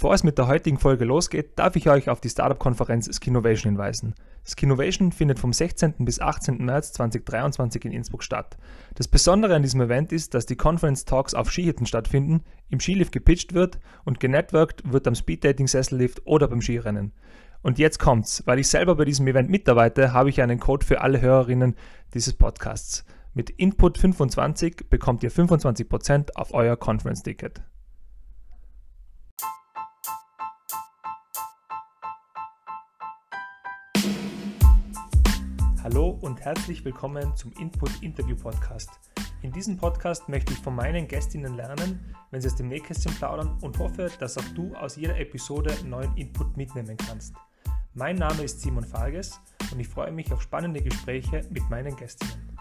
Bevor es mit der heutigen Folge losgeht, darf ich euch auf die Startup-Konferenz Skinovation hinweisen. Skinovation findet vom 16. bis 18. März 2023 in Innsbruck statt. Das Besondere an diesem Event ist, dass die Conference Talks auf Skihütten stattfinden, im Skilift gepitcht wird und genetworked wird am Speeddating-Sessellift oder beim Skirennen. Und jetzt kommt's, weil ich selber bei diesem Event mitarbeite, habe ich einen Code für alle Hörerinnen dieses Podcasts. Mit Input 25 bekommt ihr 25% auf euer Conference-Ticket. Hallo und herzlich willkommen zum Input Interview Podcast. In diesem Podcast möchte ich von meinen Gästinnen lernen, wenn sie aus dem Nähkästchen plaudern und hoffe, dass auch du aus jeder Episode neuen Input mitnehmen kannst. Mein Name ist Simon Farges und ich freue mich auf spannende Gespräche mit meinen Gästinnen.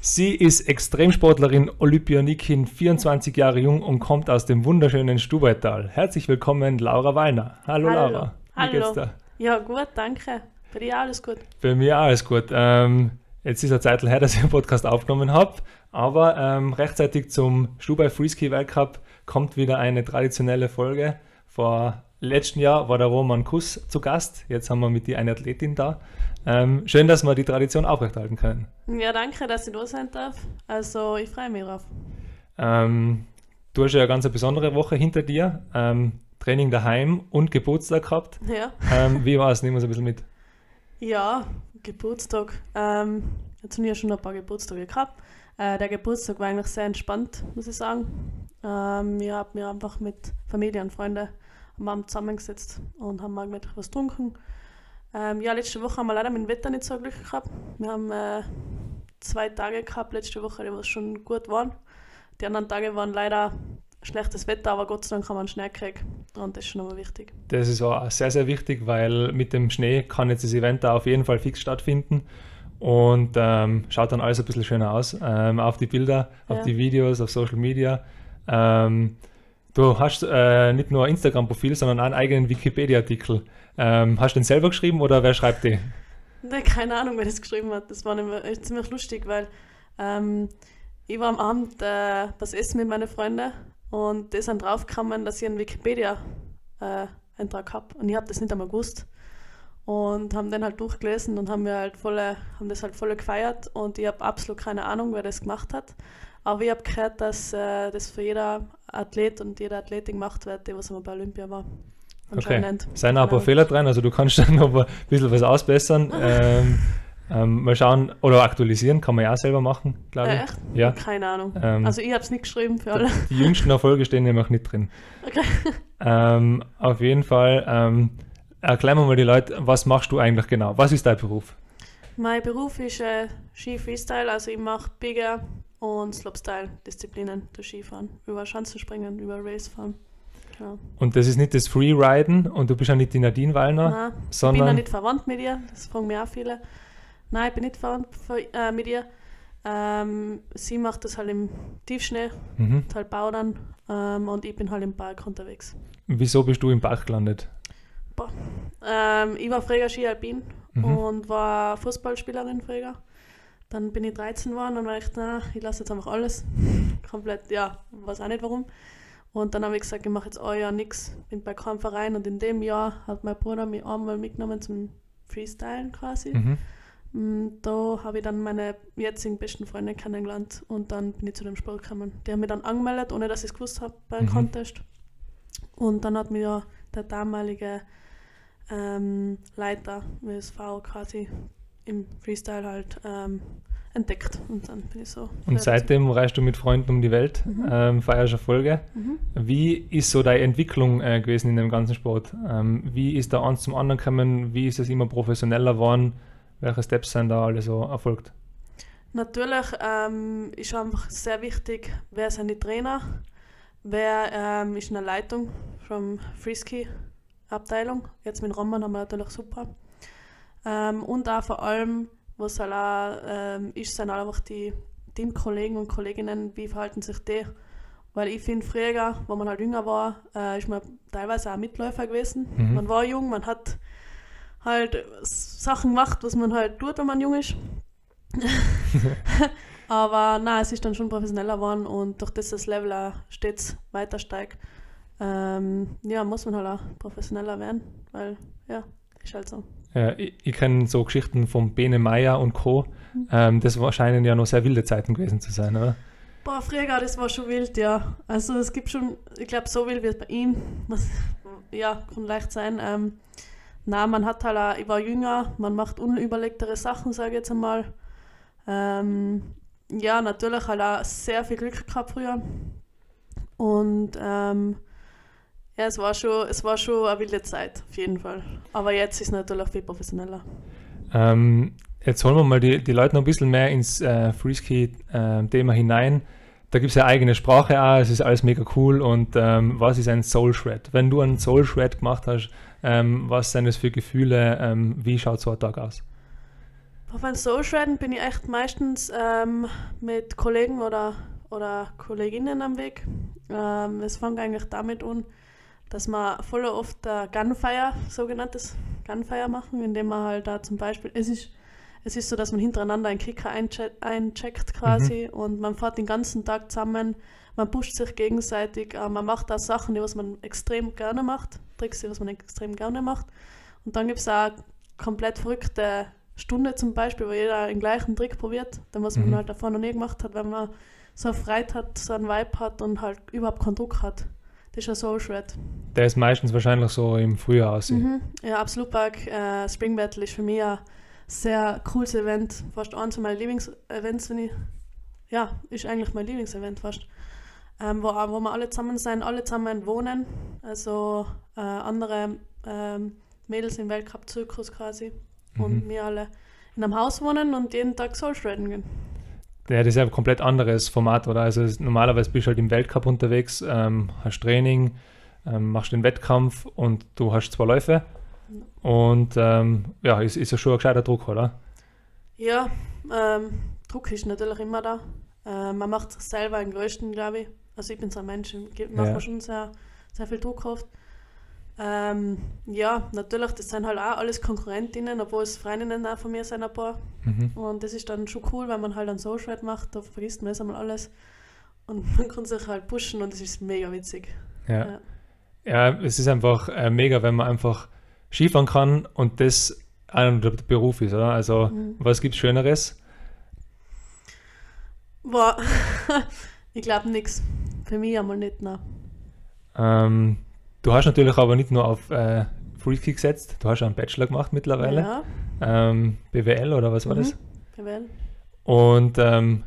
Sie ist Extremsportlerin, Olympionikin, 24 Jahre jung und kommt aus dem wunderschönen Stubaital. Herzlich willkommen, Laura Wallner. Hallo, Hallo. Laura. Wie Hallo. geht's dir? Ja, gut, danke. Bei dir alles gut? Bei mir alles gut. Ähm, jetzt ist eine Zeit her, dass ich einen Podcast aufgenommen habe, aber ähm, rechtzeitig zum Stubai Freeski Weltcup kommt wieder eine traditionelle Folge. Vor letzten Jahr war der Roman Kuss zu Gast. Jetzt haben wir mit dir eine Athletin da. Ähm, schön, dass wir die Tradition aufrechterhalten können. Ja, danke, dass ich da sein darf. Also, ich freue mich drauf. Ähm, du hast ja eine ganz besondere Woche hinter dir. Training daheim und Geburtstag gehabt. Ja. Ähm, wie war es? Nehmen wir uns ein bisschen mit. Ja, Geburtstag. Ähm, jetzt habe ich ja schon ein paar Geburtstage gehabt. Äh, der Geburtstag war eigentlich sehr entspannt, muss ich sagen. Ähm, wir haben mir einfach mit Familie und Freunden am Abend zusammengesetzt und haben mal mit was getrunken. Ähm, ja, letzte Woche haben wir leider mit dem Wetter nicht so Glück gehabt. Wir haben äh, zwei Tage gehabt letzte Woche, die was schon gut waren. Die anderen Tage waren leider schlechtes Wetter, aber Gott sei Dank haben wir einen Schnee gekriegt und das ist schon einmal wichtig. Das ist auch sehr, sehr wichtig, weil mit dem Schnee kann jetzt das Event da auf jeden Fall fix stattfinden und ähm, schaut dann alles ein bisschen schöner aus. Ähm, auf die Bilder, auf Ja. die Videos, auf Social Media. Ähm, du hast äh, nicht nur ein Instagram-Profil, sondern auch einen eigenen Wikipedia-Artikel. Ähm, hast du den selber geschrieben oder wer schreibt den? Ne, keine Ahnung, wer das geschrieben hat. Das war echt ziemlich lustig, weil ähm, ich war am Abend äh, was essen mit meinen Freunden und die sind draufgekommen, dass ich einen Wikipedia-Eintrag habe. Und ich habe das nicht einmal gewusst. Und haben den halt durchgelesen und haben, mir halt volle, haben das halt voll gefeiert. Und ich habe absolut keine Ahnung, wer das gemacht hat. Aber ich habe gehört, dass äh, das für jeder Athlet und jede Athletin gemacht wird, die was einmal bei Olympia war. Okay. Seien auch ein paar Keine Fehler drin, also du kannst dann noch ein bisschen was ausbessern. ähm, ähm, mal schauen, oder aktualisieren kann man ja auch selber machen, glaube Äh, ich. echt? Ja. Keine Ahnung. Ähm, Also ich habe es nicht geschrieben für alle. Die jüngsten Erfolge stehen nämlich nicht drin. Okay. Ähm, auf jeden Fall, ähm, erklär mir mal die Leute, was machst du eigentlich genau? Was ist dein Beruf? Mein Beruf ist äh, Ski Freestyle, also ich mache Bigger und Slopestyle-Disziplinen, das Skifahren. Über Schanzenspringen, über Racefahren. Genau. Und das ist nicht das Freeriden und du bist ja nicht die Nadine Wallner, Nein, ich bin sondern noch nicht verwandt mit ihr, das fragen mir auch viele. Nein, ich bin nicht verwandt ver- äh, mit ihr. Ähm, sie macht das halt im Tiefschnee, mhm. halt Baudern ähm, und ich bin halt im Park unterwegs. wieso bist du im Bach gelandet? Ähm, ich war früher Ski Alpin Mhm. und war Fußballspielerin früher. Dann bin ich 13 geworden und war ich, na, ich lasse jetzt einfach alles. Komplett, ja, weiß auch nicht warum. Und dann habe ich gesagt, ich mache jetzt ein Jahr nichts, bin bei keinem Verein und in dem Jahr hat mein Bruder mich einmal mitgenommen zum Freestylen quasi. Mhm. Mm, Da habe ich dann meine jetzigen besten Freunde kennengelernt und dann bin ich zu dem Sport gekommen. Die haben mich dann angemeldet, ohne dass ich es gewusst habe bei Mhm. Contest. Und dann hat mir ja der damalige ähm, Leiter WSV quasi im Freestyle halt ähm, entdeckt und dann bin ich so. Und seitdem reist du mit Freunden um die Welt, Mhm. ähm, feierst Erfolge. Mhm. Wie ist so deine Entwicklung äh, gewesen in dem ganzen Sport? Ähm, wie ist da eins zum anderen gekommen? Wie ist es immer professioneller geworden? Welche Steps sind da alle so erfolgt? Natürlich ähm, ist einfach sehr wichtig, wer sind die Trainer, wer ähm, ist in der Leitung vom Freeski Abteilung. Jetzt mit Roman haben wir natürlich super. Ähm, und auch vor allem, was halt auch ähm, ist, sind einfach die Teamkollegen und Kolleginnen, wie verhalten sich die. Weil ich finde, früher, wo man halt jünger war, äh, ist man teilweise auch Mitläufer gewesen. Mhm. Man war jung, man hat halt Sachen gemacht, was man halt tut, wenn man jung ist. Aber nein, es ist dann schon professioneller geworden und durch das das Level auch stets weiter steigt, ähm, ja, muss man halt auch professioneller werden, weil ja, ist halt so. Ja, ich, ich kenne so Geschichten von Bene Meyer und Co. Mhm. Ähm, das scheinen ja noch sehr wilde Zeiten gewesen zu sein, oder? Boah, früher, das war schon wild, ja. Also es gibt schon, ich glaube, so wild wie es bei ihm, was, ja, kann leicht sein. Ähm, na, man hat halt auch, ich war jünger, man macht unüberlegtere Sachen, sage ich jetzt einmal. Ähm, ja, natürlich halt auch sehr viel Glück gehabt früher. Und ähm, ja, es war, schon, es war schon eine wilde Zeit, auf jeden Fall. Aber jetzt ist es natürlich viel professioneller. Ähm, jetzt holen wir mal die, die Leute noch ein bisschen mehr ins äh, Freeski-Thema hinein. Da gibt es ja eigene Sprache auch, es ist alles mega cool. Und ähm, was ist ein Soul Shred? Wenn du einen Soul Shred gemacht hast, ähm, was sind das für Gefühle? Ähm, wie schaut so ein Tag aus? Auf ein Soul-Shredden bin ich echt meistens ähm, mit Kollegen oder, oder Kolleginnen am Weg. Ähm, es fängt eigentlich damit an, dass wir voll oft äh, Gunfire, sogenanntes Gunfire machen, indem man halt da zum Beispiel, es ist, es ist so, dass man hintereinander einen Kicker einche eincheckt quasi und man fährt den ganzen Tag zusammen, man pusht sich gegenseitig, äh, man macht da Sachen, die was man extrem gerne macht, Tricks, die was man extrem gerne macht. Und dann gibt es auch komplett verrückte Stunde zum Beispiel, wo jeder den gleichen Trick probiert, den was man Mhm. halt davor noch nie gemacht hat, wenn man so eine Freiheit hat, so einen Vibe hat und halt überhaupt keinen Druck hat. Das ist ein Soul Shred. Der ist meistens wahrscheinlich so im Frühjahr aussehen. Mhm. Ja, absolut Park. Äh, Spring Battle ist für mich ein sehr cooles Event. Fast eins meiner Lieblingsevents, wenn ich. Ja, ist eigentlich mein Lieblingsevent fast. Ähm, wo, wo wir alle zusammen sein, alle zusammen wohnen. Also äh, andere ähm, Mädels im Weltcup-Zirkus quasi. Und Mhm. wir alle in einem Haus wohnen und jeden Tag Soul Shredden gehen. Ja, das ist ja ein komplett anderes Format, oder? Also normalerweise bist du halt im Weltcup unterwegs, ähm, hast Training, ähm, machst den Wettkampf und du hast zwei Läufe. Und ähm, ja, ist, ist ja schon ein gescheiter Druck, oder? Ja, ähm, Druck ist natürlich immer da. Äh, man macht sich selber den größten, glaube ich. Also ich bin so ein Mensch, ich mache Ja. mir schon sehr, sehr viel Druck oft. Ähm, ja, natürlich, das sind halt auch alles Konkurrentinnen, obwohl es Freundinnen auch von mir sind ein paar. Mhm. Und das ist dann schon cool, wenn man halt einen Social macht, da vergisst man das einmal alles. Und man kann sich halt pushen und das ist mega witzig. Ja. Ja. ja, es ist einfach äh, mega, wenn man einfach Skifahren kann und das der Beruf ist, oder? Also, Mhm. was gibt Schöneres? Boah, ich glaube nichts. Für mich einmal nicht, nein. Ähm, du hast natürlich aber nicht nur auf äh, Freaky gesetzt, du hast auch einen Bachelor gemacht mittlerweile. Ja, Ähm, BWL oder was war Mhm. das? BWL. Und ähm,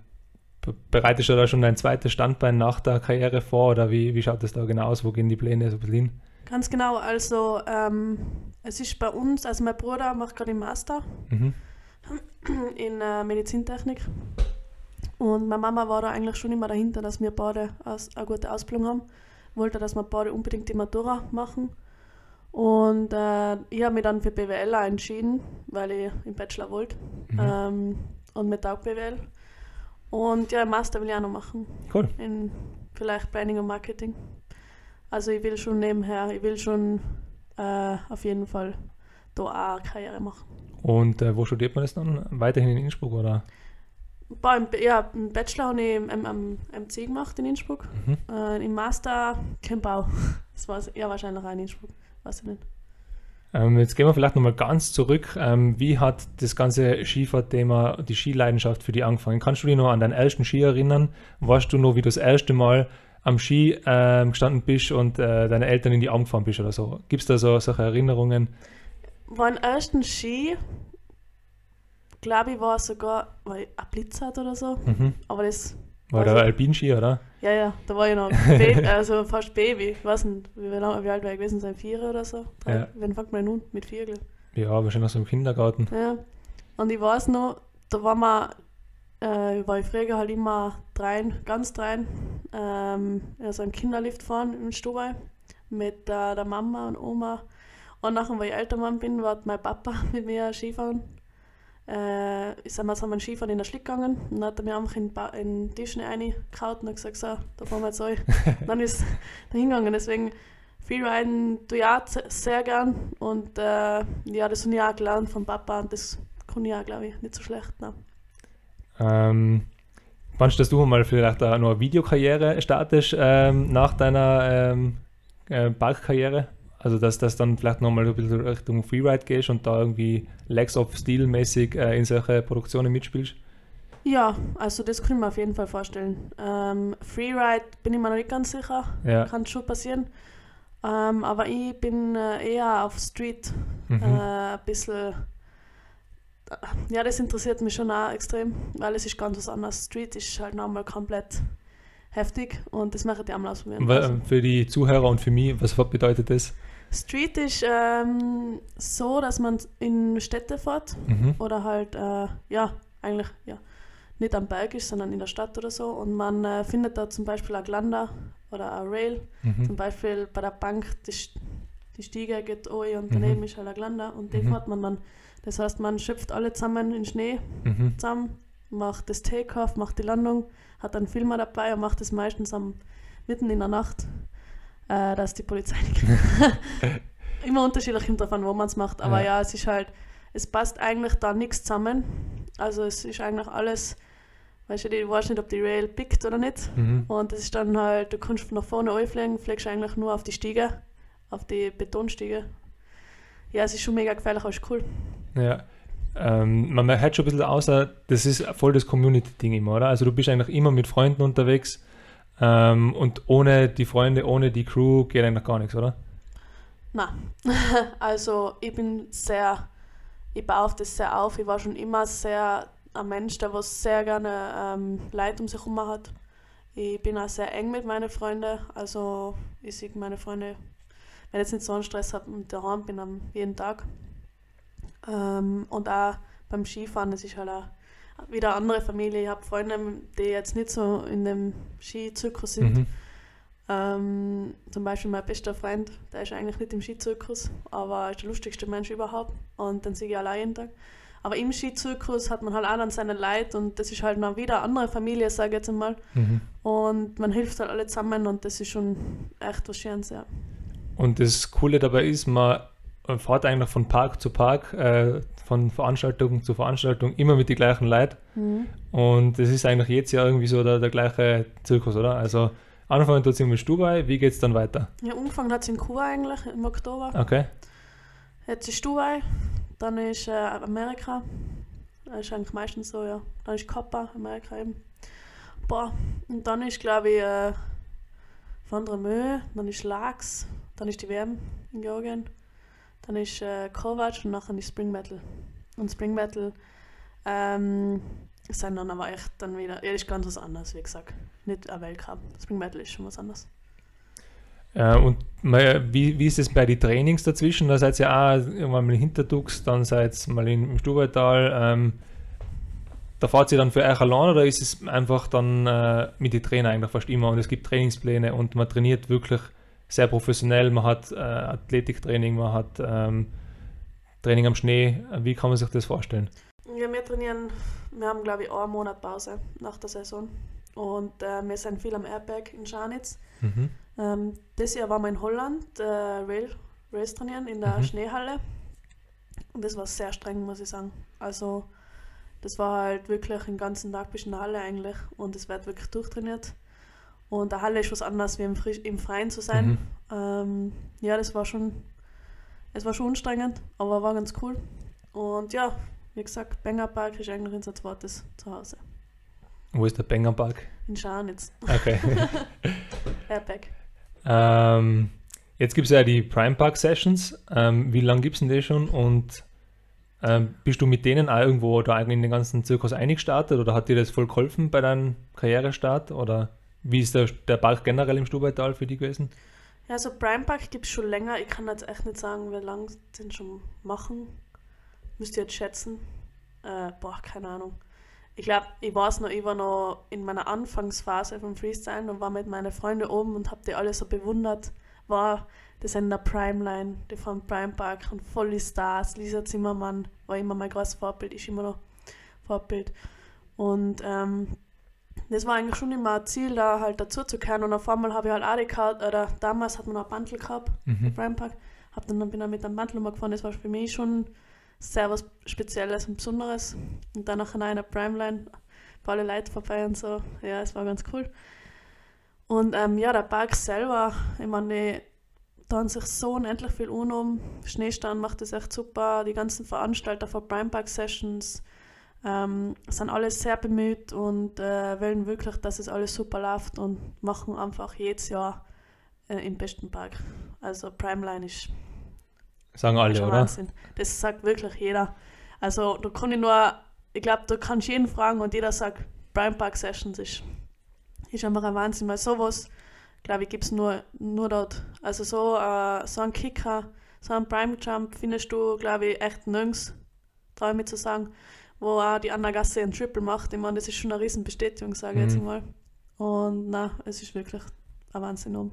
be- bereitest du da schon dein zweites Standbein nach der Karriere vor oder wie, wie schaut das da genau aus? Wo gehen die Pläne so ein hin? Ganz genau, also ähm, es ist bei uns, also mein Bruder macht gerade den Master Mhm. in äh, Medizintechnik und meine Mama war da eigentlich schon immer dahinter, dass wir beide aus, eine gute Ausbildung haben. Wollte, dass wir beide unbedingt die Matura machen und äh, ich habe mich dann für BWL auch entschieden, weil ich im Bachelor wollte Mhm. ähm, und mit auch BWL. Und ja, Master will ich auch noch machen Cool. in vielleicht Planning und Marketing. Also ich will schon nebenher, ich will schon äh, auf jeden Fall da auch eine Karriere machen. Und äh, wo studiert man das dann? Weiterhin in Innsbruck oder? Beim, ja, im Bachelor habe ich im, im, am MC gemacht in Innsbruck. Mhm. Äh, Im Master Kempau. Das war ja wahrscheinlich auch in Innsbruck. Weiß ich nicht. Ähm, jetzt gehen wir vielleicht nochmal ganz zurück. Ähm, wie hat das ganze Skifahrthema, die Skileidenschaft für dich angefangen? Kannst du dich noch an deinen ersten Ski erinnern? Weißt du noch, wie du das erste Mal am Ski ähm, gestanden bist und äh, deine Eltern in die Arme gefahren bist oder so? Gibt es da so solche Erinnerungen? Mein ersten Ski, glaube ich, war sogar weil ich ein Blitz hat oder so. Mhm. Aber das, War der Alpinski, oder? ja, ja, da war ich noch Baby, also fast Baby. Ich weiß nicht, wie, lang, wie alt war ich gewesen sein? Vier oder so? Drei? Ja. Wann fängt man an? Mit vier, glaub ich. Ja, wahrscheinlich so im Kindergarten. Ja. Und ich weiß noch, da war man, äh, war ich früher halt immer drein, ganz drein, ähm, also einen Kinderlift fahren im Stubai mit äh, der Mama und Oma. Und weil ich älter Mann bin, war mein Papa mit mir Skifahren. Äh, ich sind wir Skifahren in der Schlick gegangen und dann hat er mir einfach in, Ba- in den Tisch reingehauen und hat gesagt, so, da fahren wir jetzt euch. dann ist er hingegangen, deswegen Freeriden tue ich auch sehr gern und äh, ja, das habe ich auch gelernt vom Papa und das kann ich auch, glaube ich, nicht so schlecht. Ne? Ähm, Meinst du, dass du mal vielleicht auch noch eine Videokarriere startest ähm, nach deiner ähm, äh, Parkkarriere? Also, dass das dann vielleicht nochmal ein bisschen Richtung Freeride gehst und da irgendwie Legs of Steel mäßig äh, in solche Produktionen mitspielst? Ja, also das kann ich mir auf jeden Fall vorstellen. Ähm, Freeride bin ich mir noch nicht ganz sicher, Ja. kann schon passieren. Ähm, aber ich bin äh, eher auf Street Mhm. äh, ein bisschen. Ja, das interessiert mich schon auch extrem, weil es ist ganz was anderes. Street ist halt nochmal komplett heftig und das möchte ich einmal ausprobieren. Wa- Also, Für die Zuhörer und für mich, was bedeutet das? Street ist ähm, so, dass man in Städte fährt Mhm. oder halt, äh, ja, eigentlich, ja, nicht am Berg ist, sondern in der Stadt oder so. Und man äh, findet da zum Beispiel ein Glander oder ein Rail. Zum Mhm. Beispiel bei der Bank, St- die Stiege geht oben und Mhm. daneben ist halt ein Glander und den Mhm. fährt man dann. Das heißt, man schöpft alle zusammen in Schnee Mhm. zusammen, macht das Takeoff, macht die Landung, hat einen Filmer dabei und macht das meistens am, mitten in der Nacht, äh, dass die Polizei nicht Immer unterschiedlich kommt davon, wo man es macht, aber Ja. ja. es ist halt, es passt eigentlich da nichts zusammen. Also es ist eigentlich alles, weißt du, ich weiß nicht, ob die Rail pickt oder nicht. Mhm. Und das ist dann halt, du kannst nach vorne einfliegen, fliegst eigentlich nur auf die Stiege, auf die Betonstiege. Ja, es ist schon mega gefährlich, aber ist cool. Ja. Ähm, man hört schon ein bisschen außer, das ist voll das Community-Ding immer, oder? Also du bist eigentlich immer mit Freunden unterwegs ähm, und ohne die Freunde, ohne die Crew geht eigentlich gar nichts, oder? Na, also ich bin sehr, ich baue auf das sehr auf. Ich war schon immer sehr ein Mensch, der was sehr gerne ähm, Leute um sich herum hat. Ich bin auch sehr eng mit meinen Freunden. Also ich sehe meine Freunde, wenn ich jetzt nicht so einen Stress habe und daheim bin, am jeden Tag. Ähm, und auch beim Skifahren, das ist halt auch wieder eine andere Familie. Ich habe Freunde, die jetzt nicht so in dem Skizirkus sind. Mhm. Ähm, zum Beispiel mein bester Freund, der ist eigentlich nicht im Skizirkus, aber ist der lustigste Mensch überhaupt und den sehe ich allein jeden Tag. Aber im Skizirkus hat man halt auch dann seine Leute und das ist halt noch wieder eine andere Familie, sage ich jetzt einmal. Mhm. Und man hilft halt alle zusammen und das ist schon echt was Schönes, ja. Und das Coole dabei ist, man fährt eigentlich von Park zu Park, äh, von Veranstaltung zu Veranstaltung, immer mit den gleichen Leuten. Und es ist eigentlich jedes Jahr irgendwie so der, der gleiche Zirkus, oder? Also anfangen tut es in Dubai, wie geht es dann weiter? Ja, angefangen hat es in Kuba eigentlich im Oktober. Okay. Jetzt ist Dubai, dann ist äh, Amerika. Das ist eigentlich meistens so, ja. Dann ist Kappa, Amerika eben. Boah, und dann ist, glaube ich, äh, Van der Möhe, dann ist Lax, dann ist die WM in Georgien, dann ist äh, Kovac und nachher ist Spring Battle. Und Spring Battle ähm, sind dann aber echt dann wieder, ja, ist ganz was anderes, wie gesagt. Nicht ein Weltcup. Spring Battle ist schon was anderes. Äh, und mal, wie, wie ist es bei den Trainings dazwischen? Da seid ihr auch irgendwann mal in Hinterdux, dann seid ihr mal im Stubaital. Ähm, da fahrt ihr dann für euch allein oder ist es einfach dann äh, mit den Trainern eigentlich fast immer und es gibt Trainingspläne und man trainiert wirklich sehr professionell, man hat äh, Athletiktraining, man hat ähm, Training am Schnee. Wie kann man sich das vorstellen? Ja, wir trainieren, wir haben glaube ich einen Monat Pause nach der Saison. Und äh, wir sind viel am Airberg in Scharnitz. Mhm. Ähm, das Jahr waren wir in Holland äh, Rail, Race trainieren in der Mhm. Schneehalle. Und das war sehr streng, muss ich sagen. Also das war halt wirklich den ganzen Tag bis in der Halle eigentlich. Und es wird wirklich durchtrainiert. Und der Halle ist was anderes wie im, Frisch, im Freien zu sein. Mhm. Ähm, ja, das war schon, es war schon anstrengend, aber war ganz cool. Und ja, wie gesagt, Banger Park ist eigentlich unser zweites Zuhause. Wo ist der Bengerpark? In Scharnitz, Okay. Airback. ähm, jetzt gibt es ja die Prime Park Sessions. Ähm, wie lange gibt es denn die schon? Und ähm, bist du mit denen auch irgendwo da in den ganzen Zirkus eingestartet oder hat dir das voll geholfen bei deinem Karrierestart? Oder wie ist der, der Park generell im Stubaital für dich gewesen? Ja, also Prime Park gibt es schon länger. Ich kann jetzt echt nicht sagen, wie lange den schon machen. Müsst ihr jetzt schätzen. Äh, boah, keine Ahnung. Ich glaube, ich weiß noch, ich war noch in meiner Anfangsphase vom Freestyle und war mit meinen Freunden oben und habe die alle so bewundert. War, sind in der Primeline, die fahren Prime Park und voll die Stars. Lisa Zimmermann war immer mein großes Vorbild, ist immer noch Vorbild. Und ähm, das war eigentlich schon immer ein Ziel, da halt dazu zu kehren. Und auf einmal habe ich halt auch die Karte, oder damals hat man auch Bundle gehabt, Mhm. Prime Park. Hab dann, bin ich mit einem Bundle mal gefahren, das war für mich schon sehr was Spezielles und Besonderes. Und dann nachher in der Primeline bei alle Leute vorbei und so. Ja, es war ganz cool. Und ähm, ja, der Park selber, ich meine, da haben sich so unendlich viel um. Schneestand macht das echt super. Die ganzen Veranstalter von Prime Park Sessions ähm, sind alle sehr bemüht und äh, wollen wirklich, dass es alles super läuft und machen einfach jedes Jahr äh, im besten Park. Also Primeline ist Sagen alle, ist oder? Wahnsinn. Das sagt wirklich jeder. Also da kann ich nur, ich glaube, da kannst du jeden fragen und jeder sagt, Prime Park Sessions ist, ist einfach ein Wahnsinn, weil sowas, glaube ich, gibt es nur, nur dort. Also so, äh, so ein Kicker, so ein Prime Jump findest du, glaube ich, echt nirgends, traue ich mich zu sagen, wo auch die Anna Gasse ein Triple macht. Ich meine, das ist schon eine riesen Bestätigung, sage ich Mhm. jetzt mal. Und na, es ist wirklich ein Wahnsinn um.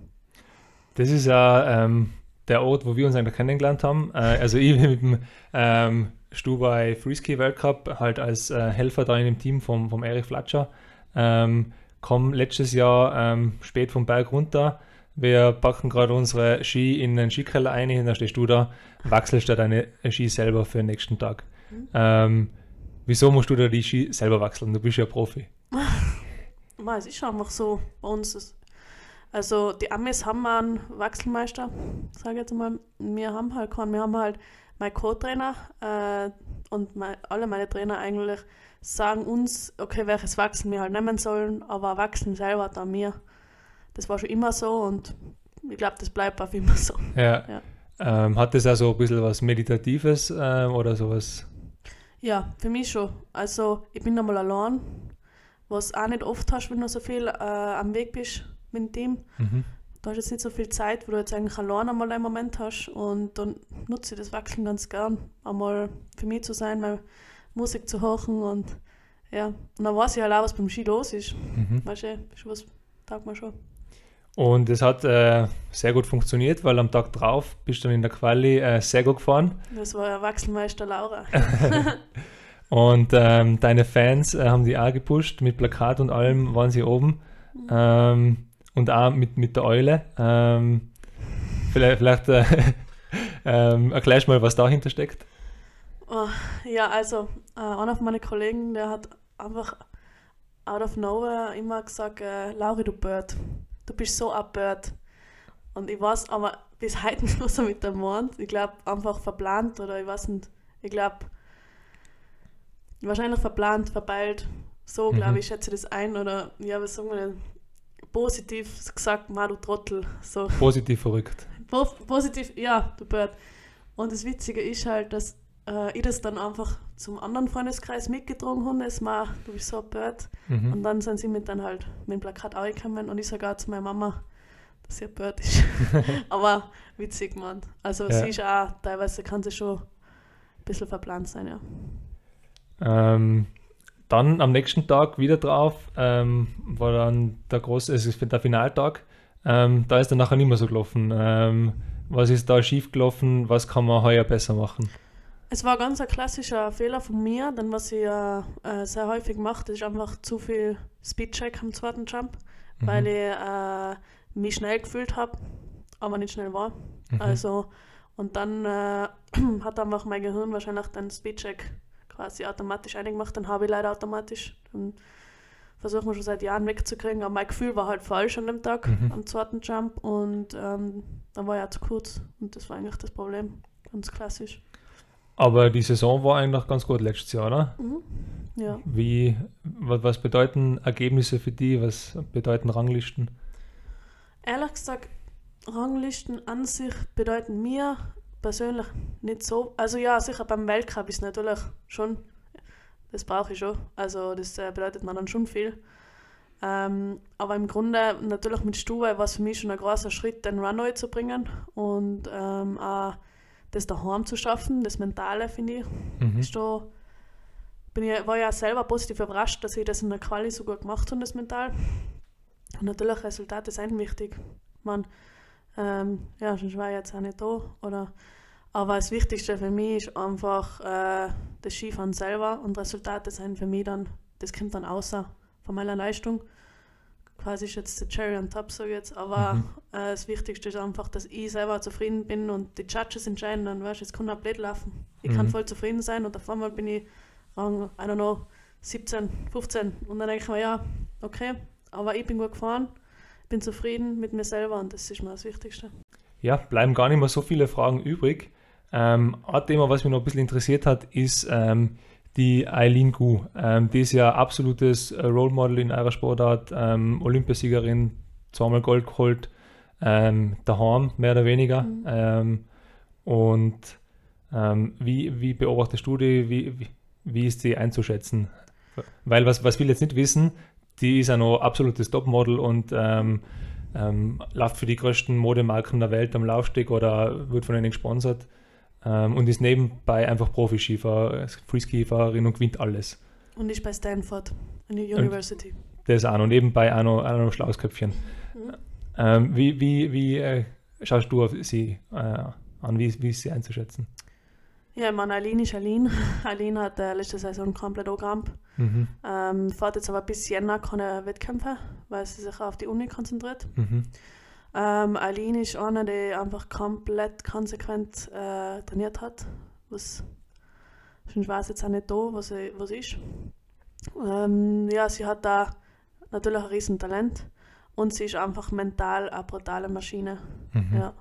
Das ist ja ähm, der Ort, wo wir uns eigentlich kennengelernt haben. Äh, also ich mit dem ähm, Stu bei Freeski Weltcup halt als äh, Helfer da in dem Team vom, vom Erich Flatscher. Ähm, komm letztes Jahr ähm, spät vom Berg runter. Wir packen gerade unsere Ski in den Skikeller ein und dann stehst du da, wechselst da deine Ski selber für den nächsten Tag. Mhm. Wieso musst du da die Ski selber wechseln? Du bist ja Profi. Es ist einfach so bei uns. Ist, also die Amis haben einen Wachselmeister, sage ich jetzt mal. Wir haben halt keinen. Wir haben halt mein Co-Trainer äh, und mein, alle meine Trainer eigentlich sagen uns, okay, welches Wachsen wir halt nehmen sollen, aber Wachsen selber dann mir. Das war schon immer so und ich glaube, das bleibt auf immer so. Ja. Ja. Ähm, hat das auch so ein bisschen was Meditatives äh, oder sowas? Ja, für mich schon. Also ich bin einmal allein, was auch nicht oft hast, wenn du so viel äh, am Weg bist mit dem Team. Mhm. Du hast jetzt nicht so viel Zeit, wo du jetzt eigentlich allein einmal einen Moment hast und dann nutze ich das Wachsen ganz gern, einmal für mich zu sein, meine Musik zu hören und ja, und dann weiß ich halt auch, was beim Ski los ist. Mhm. Weißt du, was taugt mir schon. Und es hat äh, sehr gut funktioniert, weil am Tag drauf bist du dann in der Quali äh, sehr gut gefahren. Das war ja Wachselmeister Laura. Und ähm, deine Fans äh, haben die auch gepusht, mit Plakat und allem waren sie oben. Ähm, und auch mit, mit der Eule. Ähm, vielleicht vielleicht äh, ähm, erklärst du mal, was dahinter steckt. Oh, ja, also äh, einer von meinen Kollegen, der hat einfach out of nowhere immer gesagt, äh, Lauri, du Bird, du bist so ein Bird. Und ich weiß aber bis heute nicht, was er mit dem meint. Ich glaube, einfach verplant oder ich weiß nicht. Ich glaube, wahrscheinlich verplant, verpeilt. So, Mhm. glaube ich, schätze ich das ein. Oder, ja, was sagen wir denn? Positiv gesagt, ma du Trottel. So. Positiv verrückt. Po positiv, ja, du Bird. Und das Witzige ist halt, dass äh, ich das dann einfach zum anderen Freundeskreis mitgetragen habe, das mal, du bist so Bird. Mhm. Und dann sind sie mit dann halt mit dem Plakat angekommen und ich sage auch zu meiner Mama, dass sie Bird ist. Aber witzig, man. Also Ja. sie ist auch, teilweise kann sie schon ein bisschen verplant sein, ja. Ähm, dann am nächsten Tag wieder drauf ähm, war dann der große, es ist der Finaltag. Ähm, da ist dann nachher nicht mehr so gelaufen. Ähm, was ist da schief gelaufen? Was kann man heuer besser machen? Es war ganz ein klassischer Fehler von mir, denn was ich äh, äh, sehr häufig mache, ist einfach zu viel Speedcheck am zweiten Jump, Mhm. weil ich äh, mich schnell gefühlt habe, aber nicht schnell war. Mhm. Also, und dann äh, hat einfach mein Gehirn wahrscheinlich den Speedcheck quasi automatisch eingemacht, dann habe ich leider automatisch. Dann versuchen wir schon seit Jahren wegzukriegen, aber mein Gefühl war halt falsch an dem Tag, Mhm. am zweiten Jump und ähm, dann war ich auch zu kurz und das war eigentlich das Problem, ganz klassisch. Aber die Saison war eigentlich ganz gut letztes Jahr, oder? Mhm. Ja. Wie, was, bedeuten Ergebnisse für die? Was bedeuten Ranglisten? Ehrlich gesagt, Ranglisten an sich bedeuten mir persönlich nicht so. Also ja, sicher beim Weltcup ist natürlich schon, das brauche ich schon. Also das äh, bedeutet mir dann schon viel. Ähm, aber im Grunde natürlich mit Stuwe war es für mich schon ein großer Schritt, den Run neu zu bringen und ähm, auch das daheim zu schaffen, das Mentale finde ich. Mhm. Ist da, bin ich, war ja selber positiv überrascht, dass ich das in der Quali so gut gemacht habe, das Mental. Und natürlich, Resultate sind wichtig. Man, ähm, ja, sonst war ich jetzt auch nicht da. Oder, aber das Wichtigste für mich ist einfach äh, das Skifahren selber und Resultate sind für mich dann, das kommt dann außer von meiner Leistung. Quasi ist jetzt der Cherry on top, ich jetzt. Aber Mhm. äh, das Wichtigste ist einfach, dass ich selber zufrieden bin und die Judges entscheiden dann, weißt du, es kann auch blöd laufen. Ich kann Mhm. voll zufrieden sein und auf einmal bin ich Rang, I don't know, 17, 15. Und dann denke ich mir, ja, okay, aber ich bin gut gefahren, bin zufrieden mit mir selber und das ist mir das Wichtigste. Ja, bleiben gar nicht mehr so viele Fragen übrig. Ähm, ein Thema, was mich noch ein bisschen interessiert hat, ist ähm, die Eileen Gu. Ähm, die ist ja absolutes äh, Role Model in eurer Sportart, ähm, Olympiasiegerin, zweimal Gold geholt, ähm, daheim mehr oder weniger. Mhm. Ähm, und ähm, wie, wie beobachtest du die? Wie, wie, wie ist sie einzuschätzen? Weil was, was viele jetzt nicht wissen, die ist ja noch absolutes Topmodel und ähm, ähm, läuft für die größten Modemarken der Welt am Laufsteg oder wird von ihnen gesponsert ähm, und ist nebenbei einfach Profi-Skifahrer, Freeskifahrerin und gewinnt alles. Und ich bei Stanford, an der University. Das auch noch nebenbei auch noch, auch noch schlaues Köpfchen. Mhm. Ähm, wie wie, wie äh, schaust du auf sie äh, an? Wie, wie ist sie einzuschätzen? Ja, ich meine, Aline ist Aline. Aline hat äh, letzte Saison komplett angerammt. Mhm. Ähm, fährt jetzt aber bis Jänner keine Wettkämpfe, weil sie sich auf die Uni konzentriert. Mhm. Ähm, Aline ist eine, die einfach komplett konsequent äh, trainiert hat. Was, ich weiß jetzt auch nicht da, was sie, was ist. Ähm, ja, sie hat da natürlich ein Riesentalent und sie ist einfach mental eine brutale Maschine. Mhm. Ja,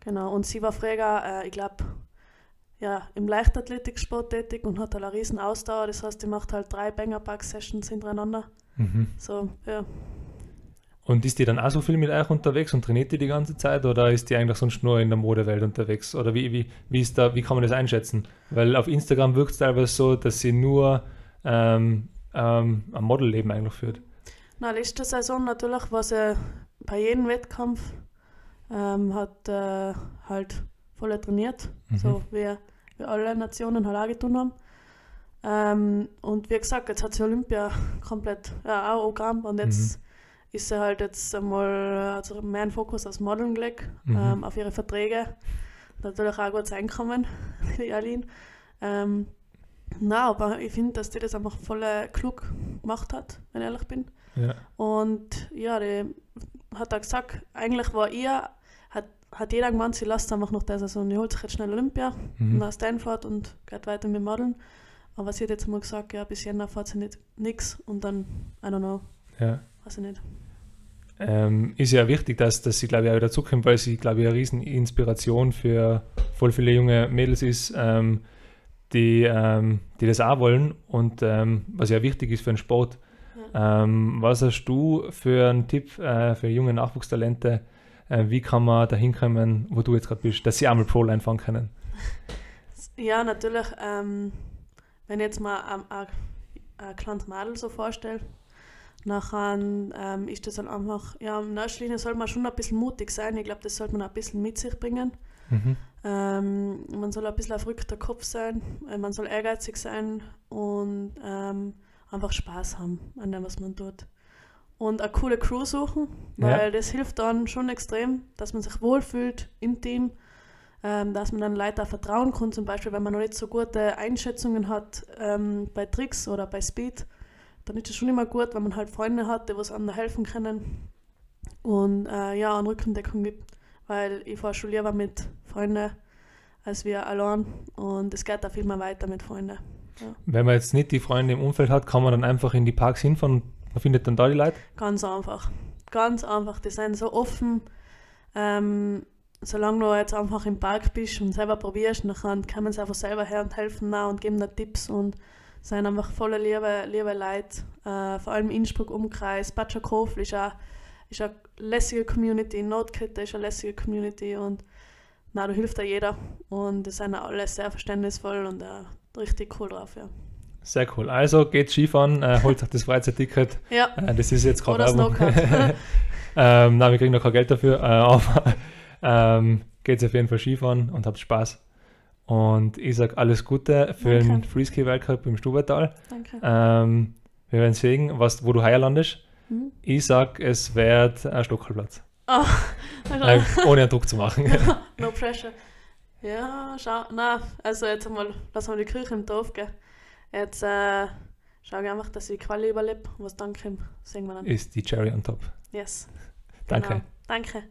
genau. Und sie war früher, äh, ich glaube, ja, im Leichtathletiksport tätig und hat halt eine riesen Ausdauer. Das heißt, die macht halt drei Banger-Pack-Sessions hintereinander. Mhm. So, ja. Und ist die dann auch so viel mit euch unterwegs und trainiert die die ganze Zeit oder ist die eigentlich sonst nur in der Modewelt unterwegs? Oder wie, wie, wie, ist da, wie kann man das einschätzen? Weil auf Instagram wirkt es teilweise so, dass sie nur ähm, ähm, ein Modelleben eigentlich führt. Na, letzte Saison natürlich war sie bei jedem Wettkampf, ähm, hat äh, halt voll trainiert, Mhm. so wie, wie alle Nationen halt auch getan haben. Ähm, und wie gesagt, jetzt hat sie Olympia komplett ja, auch angerammt und jetzt ist sie halt jetzt einmal also mehr Fokus aufs Modeln gelegt, Mhm. ähm, auf ihre Verträge. Natürlich auch gut Einkommen, die Aline. Ähm, na, aber ich finde, dass die das einfach voll klug gemacht hat, wenn ich ehrlich bin. Ja. Und ja, die hat auch gesagt, eigentlich war ihr, hat, hat jeder gemeint, sie lässt einfach nach der Saison, die holt sich jetzt schnell Olympia Mhm. nach Stanford und geht weiter mit Modeln. Aber sie hat jetzt mal gesagt, ja, bis Jänner fährt sie nicht nix und dann, I don't know, Ja. Weiß ich nicht. Ähm, ist ja wichtig, dass, dass sie, glaube ich, auch dazukommt, weil sie, glaube ich, eine riesen Inspiration für voll viele junge Mädels ist, ähm, die, ähm, die das auch wollen und ähm, was ja wichtig ist für den Sport. Ähm, was hast du für einen Tipp äh, für junge Nachwuchstalente? Äh, wie kann man da hinkommen, wo du jetzt gerade bist, dass sie einmal Pro-Line fahren können? Ja, natürlich, ähm, wenn ich jetzt mal ein, ein, ein kleines Mädel so vorstelle, nachher ähm, ist das dann einfach, ja, in erster Linie soll man schon ein bisschen mutig sein. Ich glaube, das sollte man ein bisschen mit sich bringen. Mhm. Ähm, man soll ein bisschen ein verrückter Kopf sein, äh, man soll ehrgeizig sein und ähm, einfach Spaß haben an dem, was man tut. Und eine coole Crew suchen, Ja. weil das hilft dann schon extrem, dass man sich wohlfühlt im Team, ähm, dass man dann Leuten vertrauen kann, zum Beispiel, wenn man noch nicht so gute Einschätzungen hat ähm, bei Tricks oder bei Speed, dann ist es schon immer gut, wenn man halt Freunde hat, die was anderen helfen können und äh, ja, eine Rückendeckung gibt, weil ich fahre schon lieber mit Freunden als wir allein und es geht auch viel mehr weiter mit Freunden. Wenn man jetzt nicht die Freunde im Umfeld hat, kann man dann einfach in die Parks hinfahren und man findet dann da die Leute. Ganz einfach. Ganz einfach. Die sind so offen. Ähm, solange du jetzt einfach im Park bist und selber probierst, dann kommen sie einfach selber her und helfen und geben dir Tipps und sind einfach voller liebe, liebe Leute. Äh, vor allem Innsbruck Umkreis, Bad Schakofel ist eine, ist eine lässige Community, Notkette ist eine lässige Community und na, da hilft da jeder. Und die sind auch alle sehr verständnisvoll und äh, richtig cool drauf, ja. Sehr cool. Also geht Skifahren, äh, holt euch das Freizeitticket. Ja, Äh, das ist jetzt gerade Werbung. Ähm, nein, wir kriegen noch kein Geld dafür, äh, aber ähm, geht auf jeden Fall Skifahren und habt Spaß. Und ich sage alles Gute für den Danke. Freeski-Weltcup im Stubertal. Danke. Ähm, wir werden sehen, was, wo du heuer landest. Hm? Ich sage, es wird ein Stockerplatz. Oh, Äh, ohne einen Druck zu machen. no pressure. Ja, schau, na, also jetzt einmal, lassen wir die Kirche im Dorf gehen. Jetzt äh, schaue ich einfach, dass ich die Quali überlebe. Was dann kommt, sehen wir dann. Ist die Cherry on top. Yes. Danke. Genau. Danke.